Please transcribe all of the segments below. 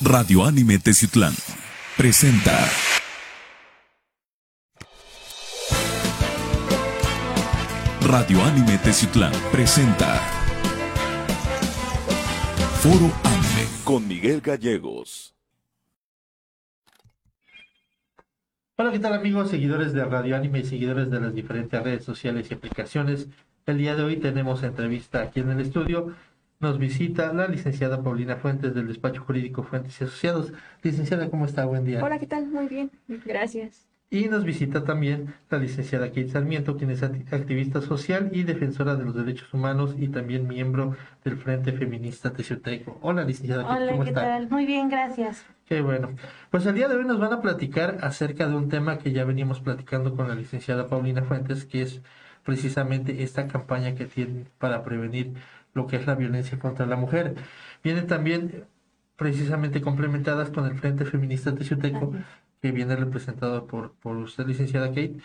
Radio Anime Teciutlán presenta. Radio Anime Teciutlán presenta. Foro Anime con Miguel Gallegos. Hola, ¿qué tal amigos, seguidores de Radio Anime y seguidores de las diferentes redes sociales y aplicaciones? El día de hoy tenemos entrevista aquí en el estudio nos visita la licenciada Paulina Fuentes del despacho jurídico Fuentes y Asociados. Licenciada, ¿cómo está? Buen día. Hola, ¿qué tal? Muy bien, gracias. Y nos visita también la licenciada Kate Sarmiento, quien es activista social y defensora de los derechos humanos y también miembro del Frente Feminista Teciuteco. Hola, licenciada Kate, Hola, ¿qué tal? Muy bien, gracias. Qué bueno. Pues el día de hoy nos van a platicar acerca de un tema que ya veníamos platicando con la licenciada Paulina Fuentes, que es precisamente esta campaña que tienen para prevenir lo que es la violencia contra la mujer. Vienen también precisamente complementadas con el Frente Feminista Teciuteco, que viene representado por, por usted, licenciada Kate.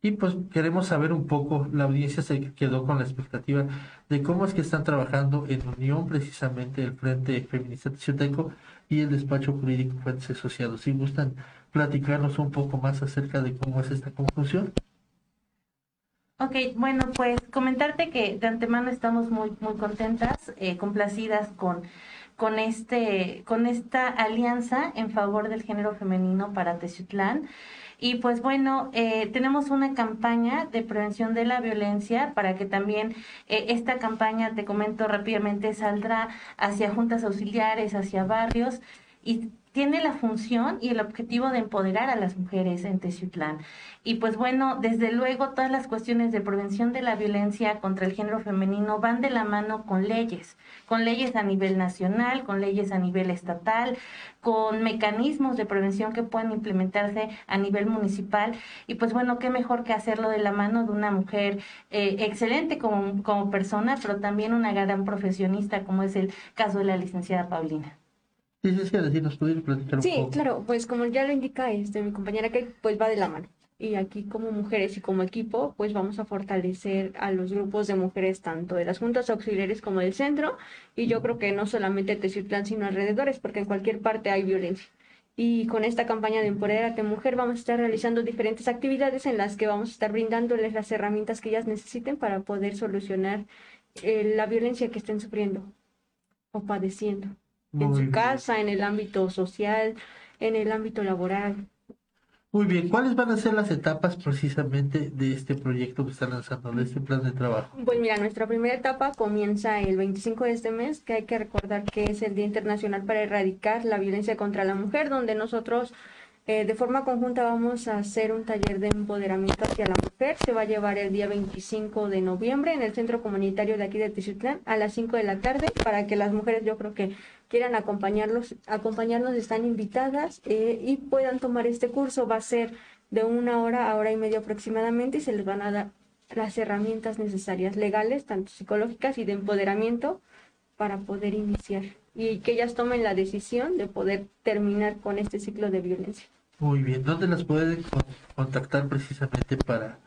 Y pues queremos saber un poco, la audiencia se quedó con la expectativa de cómo es que están trabajando en unión precisamente el Frente Feminista Teciuteco y el despacho jurídico Fuentes Asociados. Si gustan platicarnos un poco más acerca de cómo es esta conjunción. Ok, bueno, pues comentarte que de antemano estamos muy, muy contentas, eh, complacidas con, con, este, con esta alianza en favor del género femenino para Teciutlán. Y pues bueno, eh, tenemos una campaña de prevención de la violencia para que también eh, esta campaña, te comento rápidamente, saldrá hacia juntas auxiliares, hacia barrios y tiene la función y el objetivo de empoderar a las mujeres en Teciutlán. Y pues bueno, desde luego todas las cuestiones de prevención de la violencia contra el género femenino van de la mano con leyes, con leyes a nivel nacional, con leyes a nivel estatal, con mecanismos de prevención que pueden implementarse a nivel municipal. Y pues bueno, qué mejor que hacerlo de la mano de una mujer eh, excelente como, como persona, pero también una gran profesionista, como es el caso de la licenciada Paulina. Sí, sí, sí, nos platicar un sí, claro, pues como ya lo indica este, mi compañera que pues va de la mano. Y aquí como mujeres y como equipo, pues vamos a fortalecer a los grupos de mujeres tanto de las juntas auxiliares como del centro. Y yo creo que no solamente Teciutlán, sino alrededores, porque en cualquier parte hay violencia. Y con esta campaña de Empoderate Mujer vamos a estar realizando diferentes actividades en las que vamos a estar brindándoles las herramientas que ellas necesiten para poder solucionar eh, la violencia que estén sufriendo o padeciendo en su casa, en el ámbito social, en el ámbito laboral. Muy bien, ¿cuáles van a ser las etapas precisamente de este proyecto que están lanzando, de este plan de trabajo? Pues mira, nuestra primera etapa comienza el 25 de este mes, que hay que recordar que es el Día Internacional para Erradicar la Violencia contra la Mujer, donde nosotros eh, de forma conjunta vamos a hacer un taller de empoderamiento hacia la mujer. Se va a llevar el día 25 de noviembre en el centro comunitario de aquí de Tizutlán a las 5 de la tarde para que las mujeres yo creo que quieran acompañarlos, acompañarnos están invitadas eh, y puedan tomar este curso. Va a ser de una hora a hora y media aproximadamente y se les van a dar las herramientas necesarias legales, tanto psicológicas y de empoderamiento para poder iniciar y que ellas tomen la decisión de poder terminar con este ciclo de violencia. Muy bien, ¿dónde las pueden contactar precisamente para,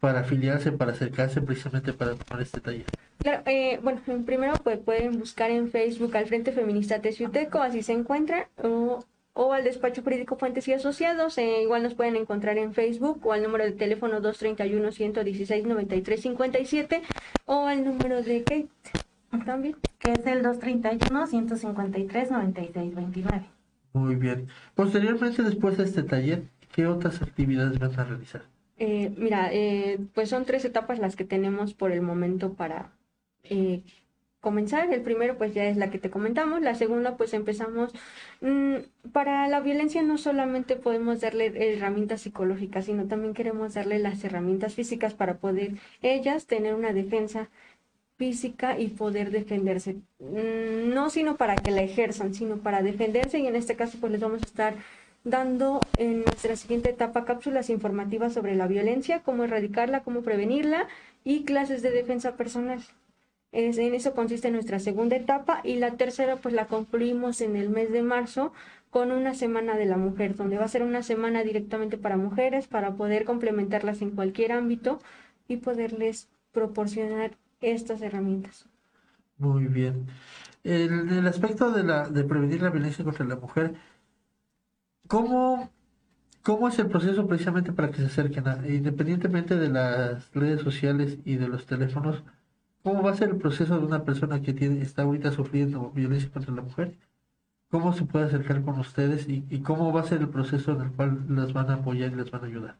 para afiliarse, para acercarse precisamente para tomar este taller? Claro, eh, bueno, primero pues, pueden buscar en Facebook al Frente Feminista Teciuteco, así se encuentra, o, o al Despacho Jurídico Fuentes y Asociados, eh, igual nos pueden encontrar en Facebook, o al número de teléfono 231-116-9357, o al número de Kate también, que es el 231-153-9629. Muy bien. Posteriormente, después de este taller, ¿qué otras actividades vas a realizar? Eh, mira, eh, pues son tres etapas las que tenemos por el momento para eh, comenzar. El primero, pues ya es la que te comentamos. La segunda, pues empezamos. Mm, para la violencia no solamente podemos darle herramientas psicológicas, sino también queremos darle las herramientas físicas para poder ellas tener una defensa física y poder defenderse. Mm, no sino para que la ejerzan, sino para defenderse y en este caso pues les vamos a estar dando en nuestra siguiente etapa cápsulas informativas sobre la violencia, cómo erradicarla, cómo prevenirla y clases de defensa personal. Es, en eso consiste nuestra segunda etapa y la tercera pues la concluimos en el mes de marzo con una semana de la mujer, donde va a ser una semana directamente para mujeres para poder complementarlas en cualquier ámbito y poderles proporcionar estas herramientas. Muy bien. En el aspecto de, la, de prevenir la violencia contra la mujer, ¿cómo, ¿cómo es el proceso precisamente para que se acerquen? A, independientemente de las redes sociales y de los teléfonos, ¿cómo va a ser el proceso de una persona que tiene, está ahorita sufriendo violencia contra la mujer? ¿Cómo se puede acercar con ustedes y, y cómo va a ser el proceso en el cual las van a apoyar y les van a ayudar?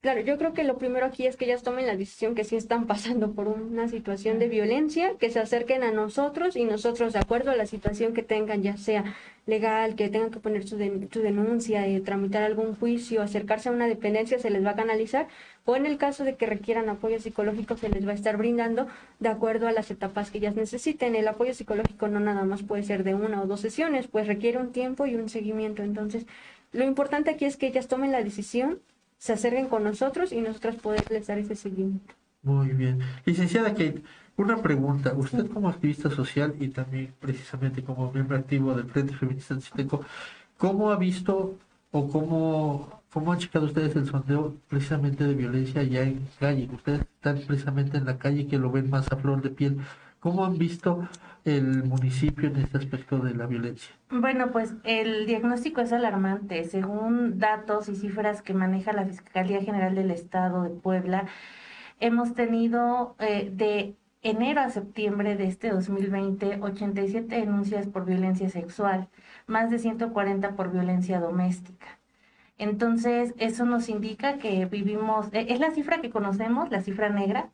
Claro, yo creo que lo primero aquí es que ellas tomen la decisión que sí están pasando por una situación de violencia, que se acerquen a nosotros y nosotros, de acuerdo a la situación que tengan, ya sea legal, que tengan que poner su, denuncia, eh, tramitar algún juicio, acercarse a una dependencia, se les va a canalizar, o en el caso de que requieran apoyo psicológico, se les va a estar brindando de acuerdo a las etapas que ellas necesiten. El apoyo psicológico no nada más puede ser de una o dos sesiones, pues requiere un tiempo y un seguimiento. Entonces, lo importante aquí es que ellas tomen la decisión se acerquen con nosotros y nosotros poderles dar ese seguimiento. Muy bien. Licenciada Kate, una pregunta. Usted como activista social y también precisamente como miembro activo del Frente Feminista Citeco, ¿cómo ha visto o cómo, cómo han checado ustedes el sondeo precisamente de violencia ya en calle? Ustedes están precisamente en la calle que lo ven más a flor de piel. ¿Cómo han visto el municipio en este aspecto de la violencia? Bueno, pues el diagnóstico es alarmante. Según datos y cifras que maneja la Fiscalía General del Estado de Puebla, hemos tenido eh, de enero a septiembre de este 2020 87 denuncias por violencia sexual, más de 140 por violencia doméstica. Entonces, eso nos indica que vivimos, eh, es la cifra que conocemos, la cifra negra,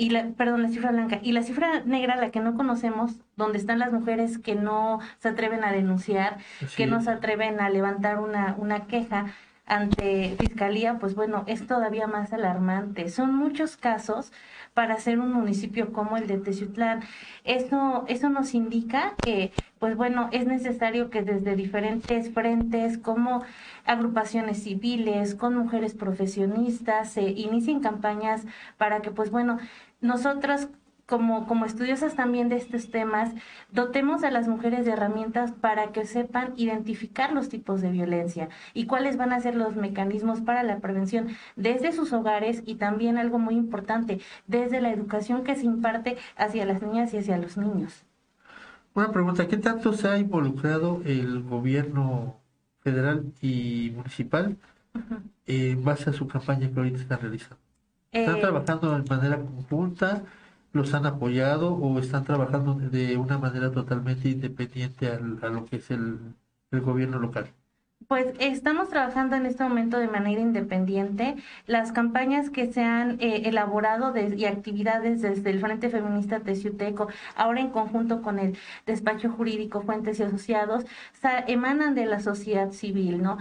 y la, perdón, la cifra blanca. Y la cifra negra, la que no conocemos, donde están las mujeres que no se atreven a denunciar, que no se atreven a levantar una, una queja ante fiscalía, pues bueno, es todavía más alarmante. Son muchos casos para ser un municipio como el de Teciutlán. Eso, eso nos indica que, pues bueno, es necesario que desde diferentes frentes, como agrupaciones civiles, con mujeres profesionistas, se inicien campañas para que, pues bueno, nosotros como, como estudiosas también de estos temas, dotemos a las mujeres de herramientas para que sepan identificar los tipos de violencia y cuáles van a ser los mecanismos para la prevención desde sus hogares y también algo muy importante, desde la educación que se imparte hacia las niñas y hacia los niños. Una pregunta, ¿qué tanto se ha involucrado el gobierno federal y municipal en base a su campaña que ahorita están realizando? ¿Están eh, trabajando de manera conjunta? ¿Los han apoyado o están trabajando de una manera totalmente independiente a lo que es el, gobierno local? Pues estamos trabajando en este momento de manera independiente. Las campañas que se han eh, elaborado y actividades desde el Frente Feminista Teciuteco, ahora en conjunto con el Despacho Jurídico Fuentes y Asociados, emanan de la sociedad civil, ¿no?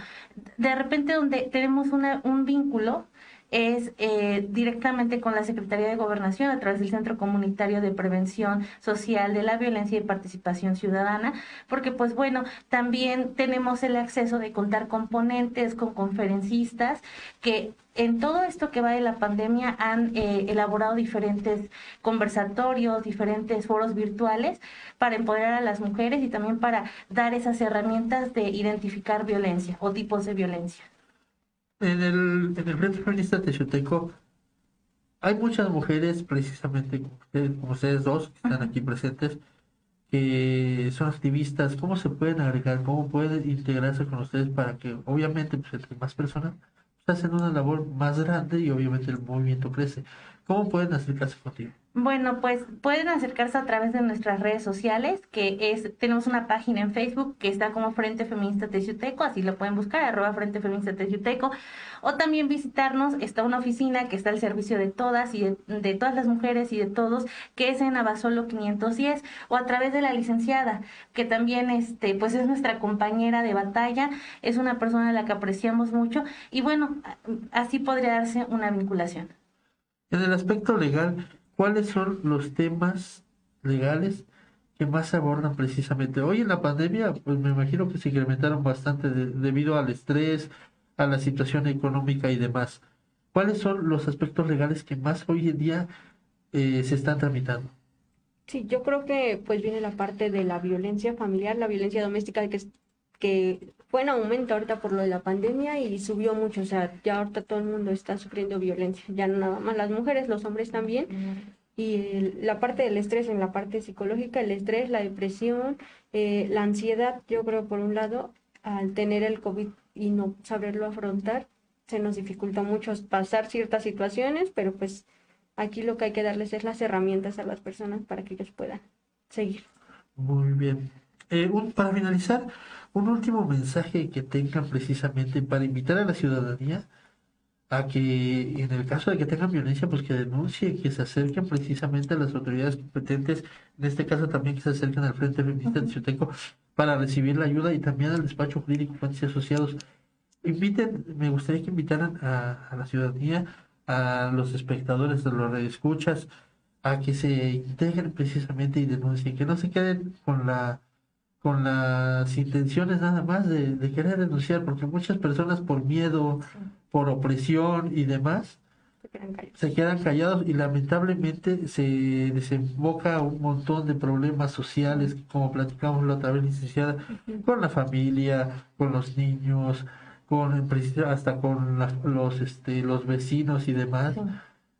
De repente donde tenemos una, un vínculo es eh, directamente con la Secretaría de Gobernación a través del Centro Comunitario de Prevención Social de la Violencia y Participación Ciudadana, porque pues bueno, también tenemos el acceso de contar con ponentes, con conferencistas que en todo esto que va de la pandemia han eh, elaborado diferentes conversatorios, diferentes foros virtuales para empoderar a las mujeres y también para dar esas herramientas de identificar violencia o tipos de violencia. En el, en el Frente Feminista Texoteco hay muchas mujeres, precisamente como ustedes, dos, que están aquí presentes, que son activistas. ¿Cómo se pueden agregar? ¿Cómo pueden integrarse con ustedes para que, obviamente, pues, entre más personas, pues, hacen una labor más grande y obviamente el movimiento crece? ¿Cómo pueden acercarse contigo? Bueno, pues pueden acercarse a través de nuestras redes sociales, que es, tenemos una página en Facebook que está como Frente Feminista Teciuteco, así lo pueden buscar, arroba Frente Feminista Teciuteco, o también visitarnos, está una oficina que está al servicio de todas y de, todas las mujeres y de todos, que es en Abasolo 510, o a través de la licenciada, que también este, pues es nuestra compañera de batalla, es una persona a la que apreciamos mucho, y bueno, así podría darse una vinculación. En el aspecto legal, ¿cuáles son los temas legales que más se abordan precisamente? Hoy en la pandemia, pues me imagino que se incrementaron bastante debido al estrés, a la situación económica y demás. ¿Cuáles son los aspectos legales que más hoy en día eh, se están tramitando? Sí, yo creo que pues viene la parte de la violencia familiar, la violencia doméstica que, que fue en aumento ahorita por lo de la pandemia y subió mucho, o sea, ya ahorita todo el mundo está sufriendo violencia, ya no nada más las mujeres, los hombres también. y el- la parte del estrés en la parte psicológica, el estrés, la depresión, eh, la ansiedad, yo creo por un lado, al tener el COVID y no saberlo afrontar, se nos dificulta mucho pasar ciertas situaciones, pero pues aquí lo que hay que darles es las herramientas a las personas para que ellos puedan seguir. Muy bien. Eh, un- para finalizar, un último mensaje que tengan precisamente para invitar a la ciudadanía a que en el caso de que tengan violencia, pues que denuncien, que se acerquen precisamente a las autoridades competentes, en este caso también que se acerquen al Frente Feminista de Chioteco para recibir la ayuda y también al despacho jurídico y Asociados. Inviten, me gustaría que invitaran a, a la ciudadanía, a los espectadores de los escuchas, a que se integren precisamente y denuncien, que no se queden con la con las intenciones nada más de, de querer denunciar, porque muchas personas por miedo, por opresión y demás, Se quedan callados. se quedan callados y lamentablemente se desemboca un montón de problemas sociales, como platicamos la otra vez, licenciada, con la familia, con los niños, con hasta con la- los este los vecinos y demás,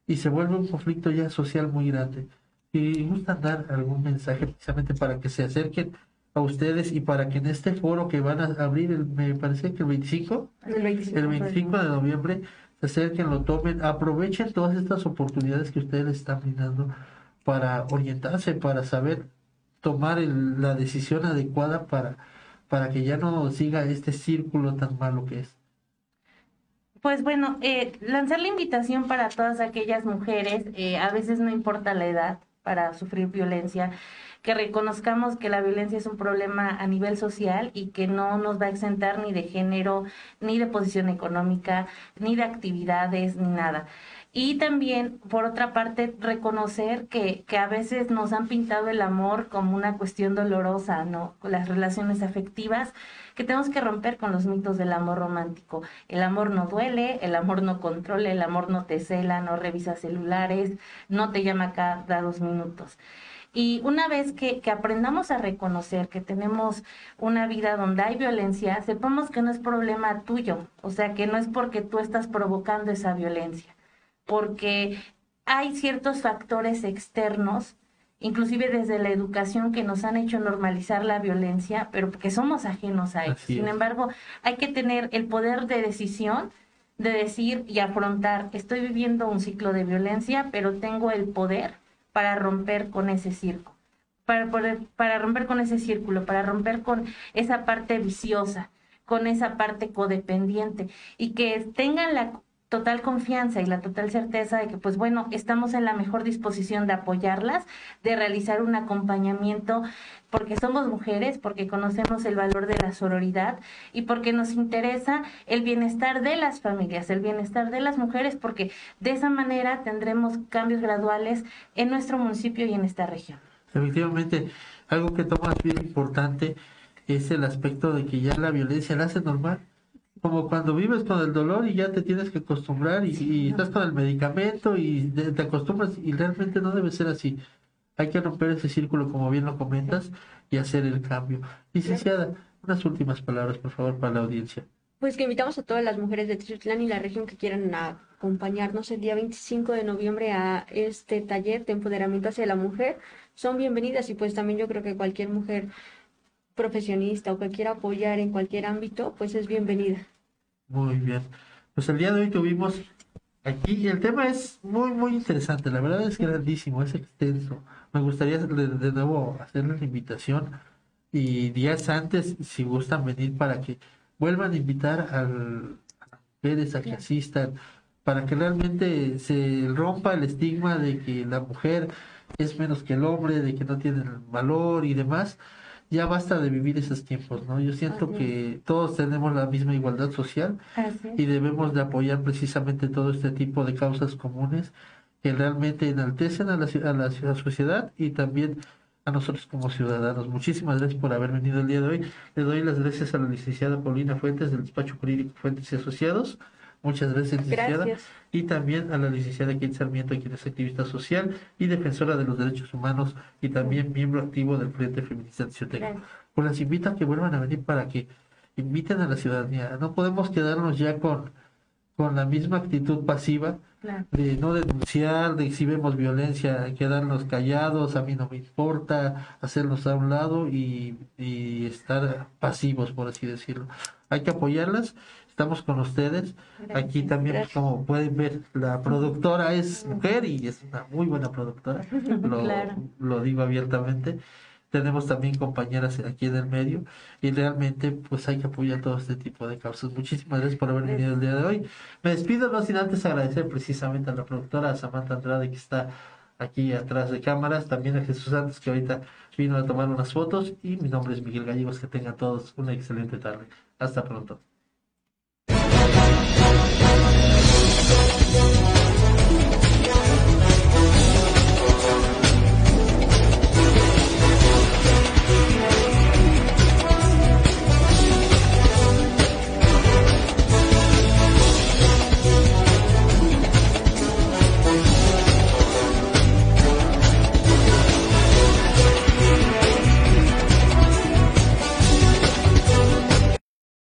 y se vuelve un conflicto ya social muy grande. Y gustan dar algún mensaje precisamente para que se acerquen a ustedes y para que en este foro que van a abrir, el, me parece que el 25, El 25, el 25 de noviembre se acerquen, lo tomen, aprovechen todas estas oportunidades que ustedes están brindando para orientarse, para saber tomar el- la decisión adecuada para, para que ya no siga este círculo tan malo que es. Pues bueno, eh, lanzar la invitación para todas aquellas mujeres, eh, a veces no importa la edad para sufrir violencia, que reconozcamos que la violencia es un problema a nivel social y que no nos va a exentar ni de género, ni de posición económica, ni de actividades, ni nada. Y también, por otra parte, reconocer que, que a veces nos han pintado el amor como una cuestión dolorosa, ¿no? Las relaciones afectivas, que tenemos que romper con los mitos del amor romántico. El amor no duele, el amor no controla, el amor no te cela, no revisa celulares, no te llama cada dos minutos. Y una vez que, que aprendamos a reconocer que tenemos una vida donde hay violencia, sepamos que no es problema tuyo, o sea, que no es porque tú estás provocando esa violencia, porque hay ciertos factores externos, inclusive desde la educación, que nos han hecho normalizar la violencia, pero que somos ajenos a ello. Sin embargo, hay que tener el poder de decisión de decir y afrontar, estoy viviendo un ciclo de violencia, pero tengo el poder para romper con ese circo, para, poder, para romper con ese círculo, para romper con esa parte viciosa, con esa parte codependiente y que tengan la total confianza y la total certeza de que, pues bueno, estamos en la mejor disposición de apoyarlas, de realizar un acompañamiento, porque somos mujeres, porque conocemos el valor de la sororidad y porque nos interesa el bienestar de las familias, el bienestar de las mujeres, porque de esa manera tendremos cambios graduales en nuestro municipio y en esta región. Efectivamente, algo que tomas bien importante es el aspecto de que ya la violencia la hace normal. Como cuando vives con el dolor y ya te tienes que acostumbrar y, y estás con el medicamento y te acostumbras y realmente no debe ser así. Hay que romper ese círculo, como bien lo comentas, y hacer el cambio. Licenciada, unas últimas palabras, por favor, para la audiencia. Pues que invitamos a todas las mujeres de Triutlán y la región que quieran acompañarnos el día 25 de noviembre a este taller de empoderamiento hacia la mujer. Son bienvenidas y pues también yo creo que cualquier mujer profesionista o que quiera apoyar en cualquier ámbito, pues es bienvenida. Muy bien. Pues el día de hoy tuvimos aquí, el tema es muy, muy interesante. La verdad es grandísimo, es extenso. Me gustaría de, de nuevo hacerles la invitación y días antes, si gustan venir para que vuelvan a invitar al, a las mujeres a que asistan, para que realmente se rompa el estigma de que la mujer es menos que el hombre, de que no tiene el valor y demás. Ya basta de vivir esos tiempos, ¿no? Yo siento que todos tenemos la misma igualdad social y debemos de apoyar precisamente todo este tipo de causas comunes que realmente enaltecen a la, a la a la sociedad y también a nosotros como ciudadanos. Muchísimas gracias por haber venido el día de hoy. Le doy las gracias a la licenciada Paulina Fuentes del despacho jurídico Fuentes y Asociados. Muchas gracias, licenciada. Gracias. Y también a la licenciada Kate Sarmiento, quien es activista social y defensora de los derechos humanos y también miembro activo del Frente Feminista. Gracias. Pues las invito a que vuelvan a venir para que inviten a la ciudadanía. No podemos quedarnos ya con, con la misma actitud pasiva Claro. de no denunciar, de si vemos violencia, quedarnos callados, a mí no me importa, hacernos a un lado y, y estar pasivos, por así decirlo. Hay que apoyarlas, estamos con ustedes. Aquí también, Gracias. como pueden ver, la productora es mujer y es una muy buena productora, lo, Claro. lo digo abiertamente. Tenemos también compañeras aquí en el medio y realmente pues hay que apoyar todo este tipo de causas. Muchísimas gracias por haber venido el día de hoy. Me despido no sin antes agradecer precisamente a la productora Samantha Andrade que está aquí atrás de cámaras, también a Jesús Santos que ahorita vino a tomar unas fotos y mi nombre es Miguel Gallegos, que tengan todos una excelente tarde. Hasta pronto.